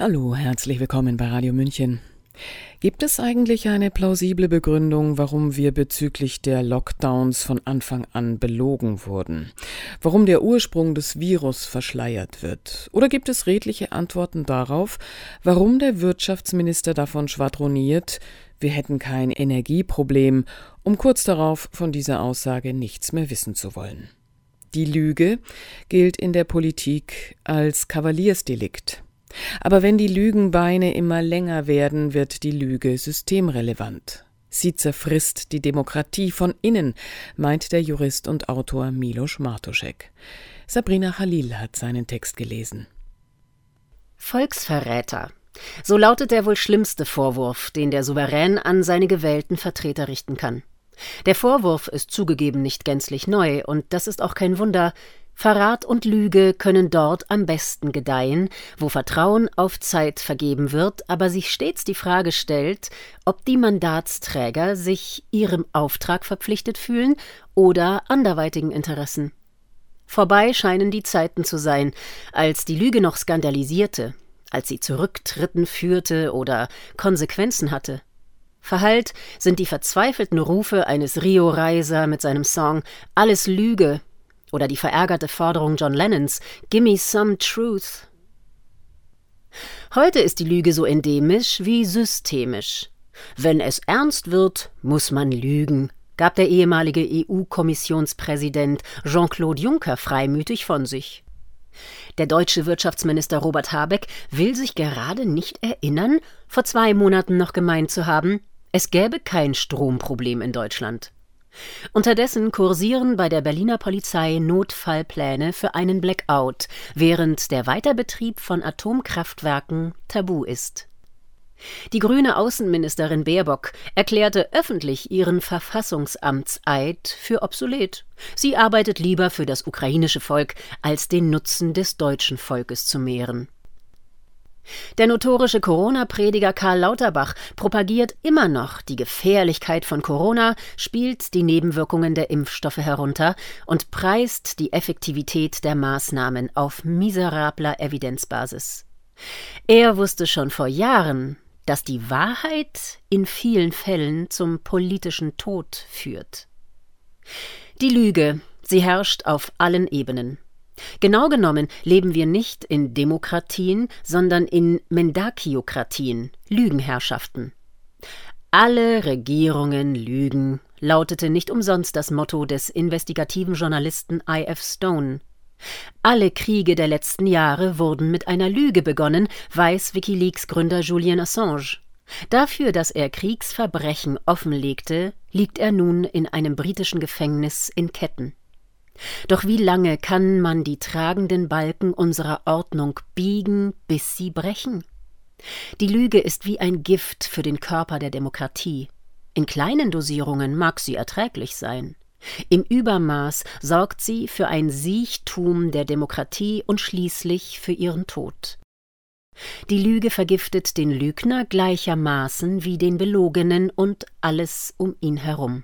Hallo, herzlich willkommen bei Radio München. Gibt es eigentlich eine plausible Begründung, warum wir bezüglich der Lockdowns von Anfang an belogen wurden? Warum der Ursprung des Virus verschleiert wird? Oder gibt es redliche Antworten darauf, warum der Wirtschaftsminister davon schwadroniert, wir hätten kein Energieproblem, um kurz darauf von dieser Aussage nichts mehr wissen zu wollen? Die Lüge gilt in der Politik als Kavaliersdelikt. Aber wenn die Lügenbeine immer länger werden, wird die Lüge systemrelevant. Sie zerfrisst die Demokratie von innen, meint der Jurist und Autor Milos Martuschek. Sabrina Khalil hat seinen Text gelesen. Volksverräter. So lautet der wohl schlimmste Vorwurf, den der Souverän an seine gewählten Vertreter richten kann. Der Vorwurf ist zugegeben nicht gänzlich neu, und das ist auch kein Wunder, Verrat und Lüge können dort am besten gedeihen, wo Vertrauen auf Zeit vergeben wird, aber sich stets die Frage stellt, ob die Mandatsträger sich ihrem Auftrag verpflichtet fühlen oder anderweitigen Interessen. Vorbei scheinen die Zeiten zu sein, als die Lüge noch skandalisierte, als sie zu Rücktritten führte oder Konsequenzen hatte. Verhallt sind die verzweifelten Rufe eines Rio Reiser mit seinem Song Alles Lüge oder die verärgerte Forderung John Lennons Gimme some truth. Heute ist die Lüge so endemisch wie systemisch. Wenn es ernst wird, muss man lügen, gab der ehemalige EU-Kommissionspräsident Jean-Claude Juncker freimütig von sich. Der deutsche Wirtschaftsminister Robert Habeck will sich gerade nicht erinnern, vor zwei Monaten noch gemeint zu haben, es gäbe kein Stromproblem in Deutschland. Unterdessen kursieren bei der Berliner Polizei Notfallpläne für einen Blackout, während der Weiterbetrieb von Atomkraftwerken tabu ist. Die grüne Außenministerin Baerbock erklärte öffentlich ihren Verfassungsamtseid für obsolet. Sie arbeitet lieber für das ukrainische Volk, als den Nutzen des deutschen Volkes zu mehren. Der notorische Corona-Prediger Karl Lauterbach propagiert immer noch die Gefährlichkeit von Corona, spielt die Nebenwirkungen der Impfstoffe herunter und preist die Effektivität der Maßnahmen auf miserabler Evidenzbasis. Er wusste schon vor Jahren, dass die Wahrheit in vielen Fällen zum politischen Tod führt. Die Lüge, sie herrscht auf allen Ebenen. Genau genommen leben wir nicht in Demokratien, sondern in Mendakiokratien, Lügenherrschaften. Alle Regierungen lügen, lautete nicht umsonst das Motto des investigativen Journalisten I.F. Stone. Alle Kriege der letzten Jahre wurden mit einer Lüge begonnen, weiß Wikileaks Gründer Julian Assange. Dafür, dass er Kriegsverbrechen offenlegte, liegt er nun in einem britischen Gefängnis in Ketten. Doch wie lange kann man die tragenden Balken unserer Ordnung biegen, bis sie brechen? Die Lüge ist wie ein Gift für den Körper der Demokratie. In kleinen Dosierungen mag sie erträglich sein. Im Übermaß sorgt sie für ein Siechtum der Demokratie und schließlich für ihren Tod. Die Lüge vergiftet den Lügner gleichermaßen wie den Belogenen und alles um ihn herum.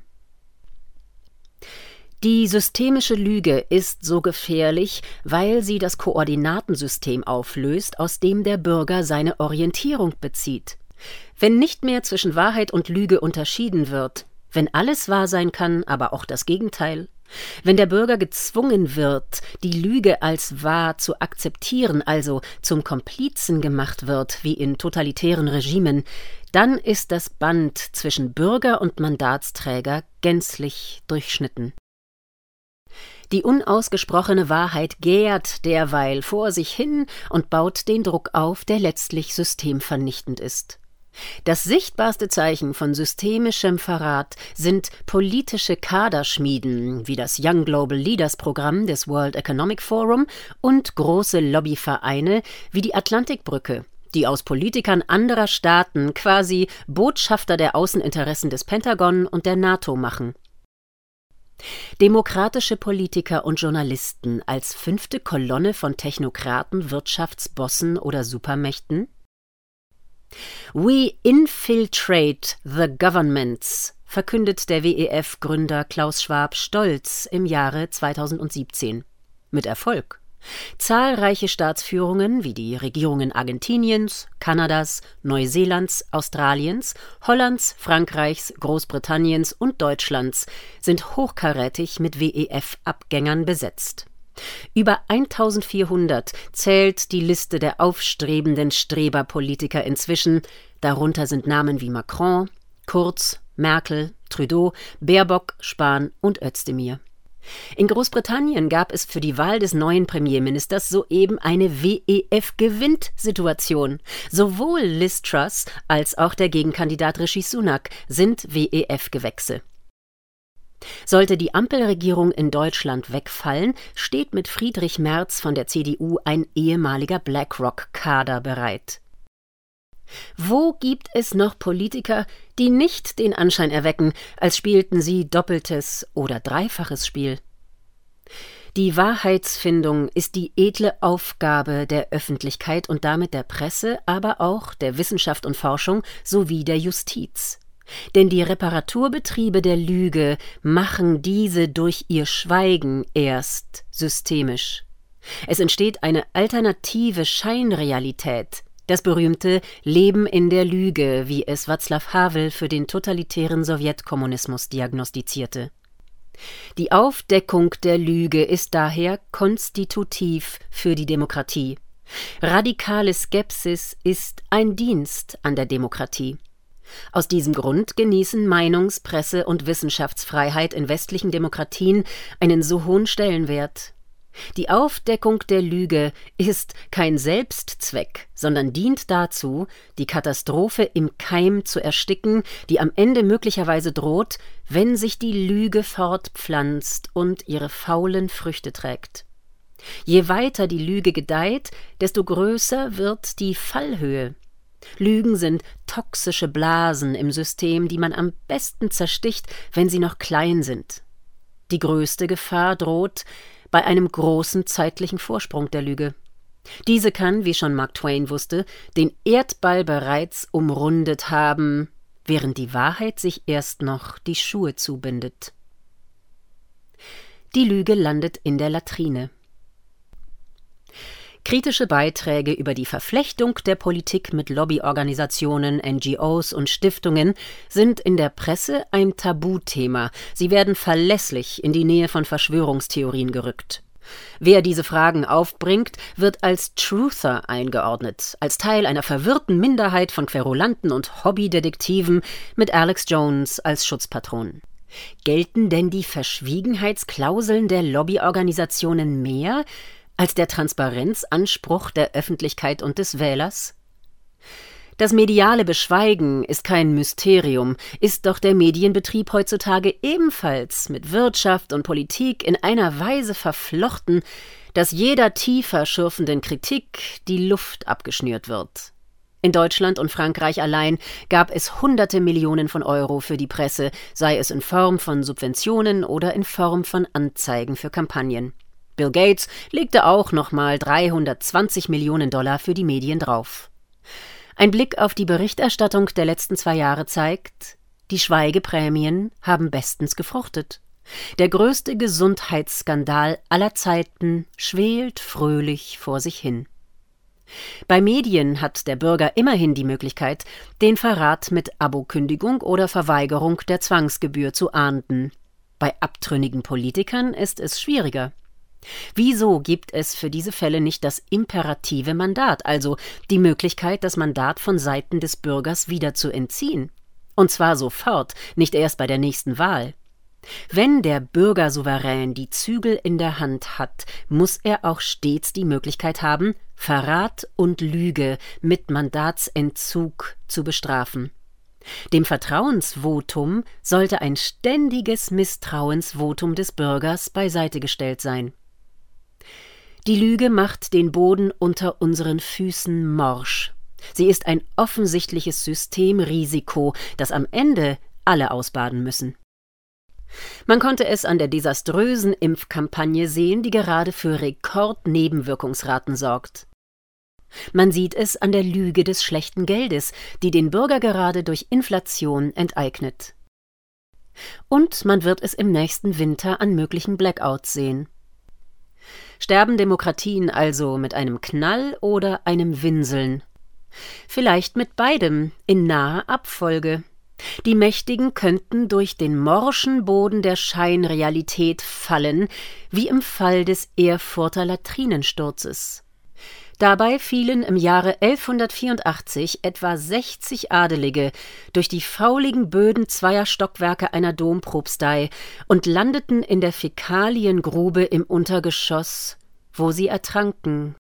Die systemische Lüge ist so gefährlich, weil sie das Koordinatensystem auflöst, aus dem der Bürger seine Orientierung bezieht. Wenn nicht mehr zwischen Wahrheit und Lüge unterschieden wird, wenn alles wahr sein kann, aber auch das Gegenteil, wenn der Bürger gezwungen wird, die Lüge als wahr zu akzeptieren, also zum Komplizen gemacht wird, wie in totalitären Regimen, dann ist das Band zwischen Bürger und Mandatsträger gänzlich durchschnitten. Die unausgesprochene Wahrheit gärt derweil vor sich hin und baut den Druck auf, der letztlich systemvernichtend ist. Das sichtbarste Zeichen von systemischem Verrat sind politische Kaderschmieden wie das Young Global Leaders Programm des World Economic Forum und große Lobbyvereine wie die Atlantikbrücke, die aus Politikern anderer Staaten quasi Botschafter der Außeninteressen des Pentagon und der NATO machen. Demokratische Politiker und Journalisten als fünfte Kolonne von Technokraten, Wirtschaftsbossen oder Supermächten? We infiltrate the governments, verkündet der WEF-Gründer Klaus Schwab stolz im Jahre 2017. Mit Erfolg. Zahlreiche Staatsführungen wie die Regierungen Argentiniens, Kanadas, Neuseelands, Australiens, Hollands, Frankreichs, Großbritanniens und Deutschlands sind hochkarätig mit WEF-Abgängern besetzt. Über 1400 zählt die Liste der aufstrebenden Streberpolitiker inzwischen, darunter sind Namen wie Macron, Kurz, Merkel, Trudeau, Baerbock, Spahn und Özdemir. In Großbritannien gab es für die Wahl des neuen Premierministers soeben eine WEF-Gewinnt-Situation. Sowohl Liz Truss als auch der Gegenkandidat Rishi Sunak sind WEF-Gewächse. Sollte die Ampelregierung in Deutschland wegfallen, steht mit Friedrich Merz von der CDU ein ehemaliger BlackRock-Kader bereit. Wo gibt es noch Politiker, die nicht den Anschein erwecken, als spielten sie doppeltes oder dreifaches Spiel? Die Wahrheitsfindung ist die edle Aufgabe der Öffentlichkeit und damit der Presse, aber auch der Wissenschaft und Forschung sowie der Justiz. Denn die Reparaturbetriebe der Lüge machen diese durch ihr Schweigen erst systemisch. Es entsteht eine alternative Scheinrealität, das berühmte Leben in der Lüge, wie es Václav Havel für den totalitären Sowjetkommunismus diagnostizierte. Die Aufdeckung der Lüge ist daher konstitutiv für die Demokratie. Radikale Skepsis ist ein Dienst an der Demokratie. Aus diesem Grund genießen Meinungs-, Presse- und Wissenschaftsfreiheit in westlichen Demokratien einen so hohen Stellenwert. Die Aufdeckung der Lüge ist kein Selbstzweck, sondern dient dazu, die Katastrophe im Keim zu ersticken, die am Ende möglicherweise droht, wenn sich die Lüge fortpflanzt und ihre faulen Früchte trägt. Je weiter die Lüge gedeiht, desto größer wird die Fallhöhe. Lügen sind toxische Blasen im System, die man am besten zersticht, wenn sie noch klein sind. Die größte Gefahr droht bei einem großen zeitlichen Vorsprung der Lüge. Diese kann, wie schon Mark Twain wusste, den Erdball bereits umrundet haben, während die Wahrheit sich erst noch die Schuhe zubindet. Die Lüge landet in der Latrine. Kritische Beiträge über die Verflechtung der Politik mit Lobbyorganisationen, NGOs und Stiftungen sind in der Presse ein Tabuthema. Sie werden verlässlich in die Nähe von Verschwörungstheorien gerückt. Wer diese Fragen aufbringt, wird als Truther eingeordnet, als Teil einer verwirrten Minderheit von Querulanten und Hobbydetektiven mit Alex Jones als Schutzpatron. Gelten denn die Verschwiegenheitsklauseln der Lobbyorganisationen mehr als der Transparenzanspruch der Öffentlichkeit und des Wählers? Das mediale Beschweigen ist kein Mysterium, ist doch der Medienbetrieb heutzutage ebenfalls mit Wirtschaft und Politik in einer Weise verflochten, dass jeder tiefer schürfenden Kritik die Luft abgeschnürt wird. In Deutschland und Frankreich allein gab es hunderte Millionen von Euro für die Presse, sei es in Form von Subventionen oder in Form von Anzeigen für Kampagnen. Bill Gates legte auch nochmal 320 Millionen Dollar für die Medien drauf. Ein Blick auf die Berichterstattung der letzten zwei Jahre zeigt, die Schweigeprämien haben bestens gefruchtet. Der größte Gesundheitsskandal aller Zeiten schwelt fröhlich vor sich hin. Bei Medien hat der Bürger immerhin die Möglichkeit, den Verrat mit Abokündigung oder Verweigerung der Zwangsgebühr zu ahnden. Bei abtrünnigen Politikern ist es schwieriger. Wieso gibt es für diese Fälle nicht das imperative Mandat, also die Möglichkeit, das Mandat von Seiten des Bürgers wieder zu entziehen? Und zwar sofort, nicht erst bei der nächsten Wahl. Wenn der Bürgersouverän die Zügel in der Hand hat, muss er auch stets die Möglichkeit haben, Verrat und Lüge mit Mandatsentzug zu bestrafen. Dem Vertrauensvotum sollte ein ständiges Misstrauensvotum des Bürgers beiseite gestellt sein. Die Lüge macht den Boden unter unseren Füßen morsch. Sie ist ein offensichtliches Systemrisiko, das am Ende alle ausbaden müssen. Man konnte es an der desaströsen Impfkampagne sehen, die gerade für Rekordnebenwirkungsraten sorgt. Man sieht es an der Lüge des schlechten Geldes, die den Bürger gerade durch Inflation enteignet. Und man wird es im nächsten Winter an möglichen Blackouts sehen. Sterben Demokratien also mit einem Knall oder einem Winseln? Vielleicht mit beidem in naher Abfolge. Die Mächtigen könnten durch den morschen Boden der Scheinrealität fallen, wie im Fall des Erfurter Latrinensturzes. Dabei fielen im Jahre 1184 etwa 60 Adelige durch die fauligen Böden zweier Stockwerke einer Dompropstei und landeten in der Fäkaliengrube im Untergeschoss, wo sie ertranken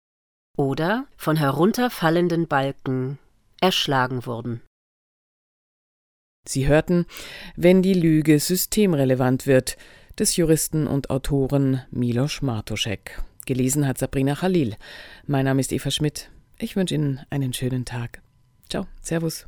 oder von herunterfallenden Balken erschlagen wurden. Sie hörten, wenn die Lüge systemrelevant wird, des Juristen und Autoren Milos Martuszek. Gelesen hat Sabrina Khalil. Mein Name ist Eva Schmidt. Ich wünsche Ihnen einen schönen Tag. Ciao, Servus.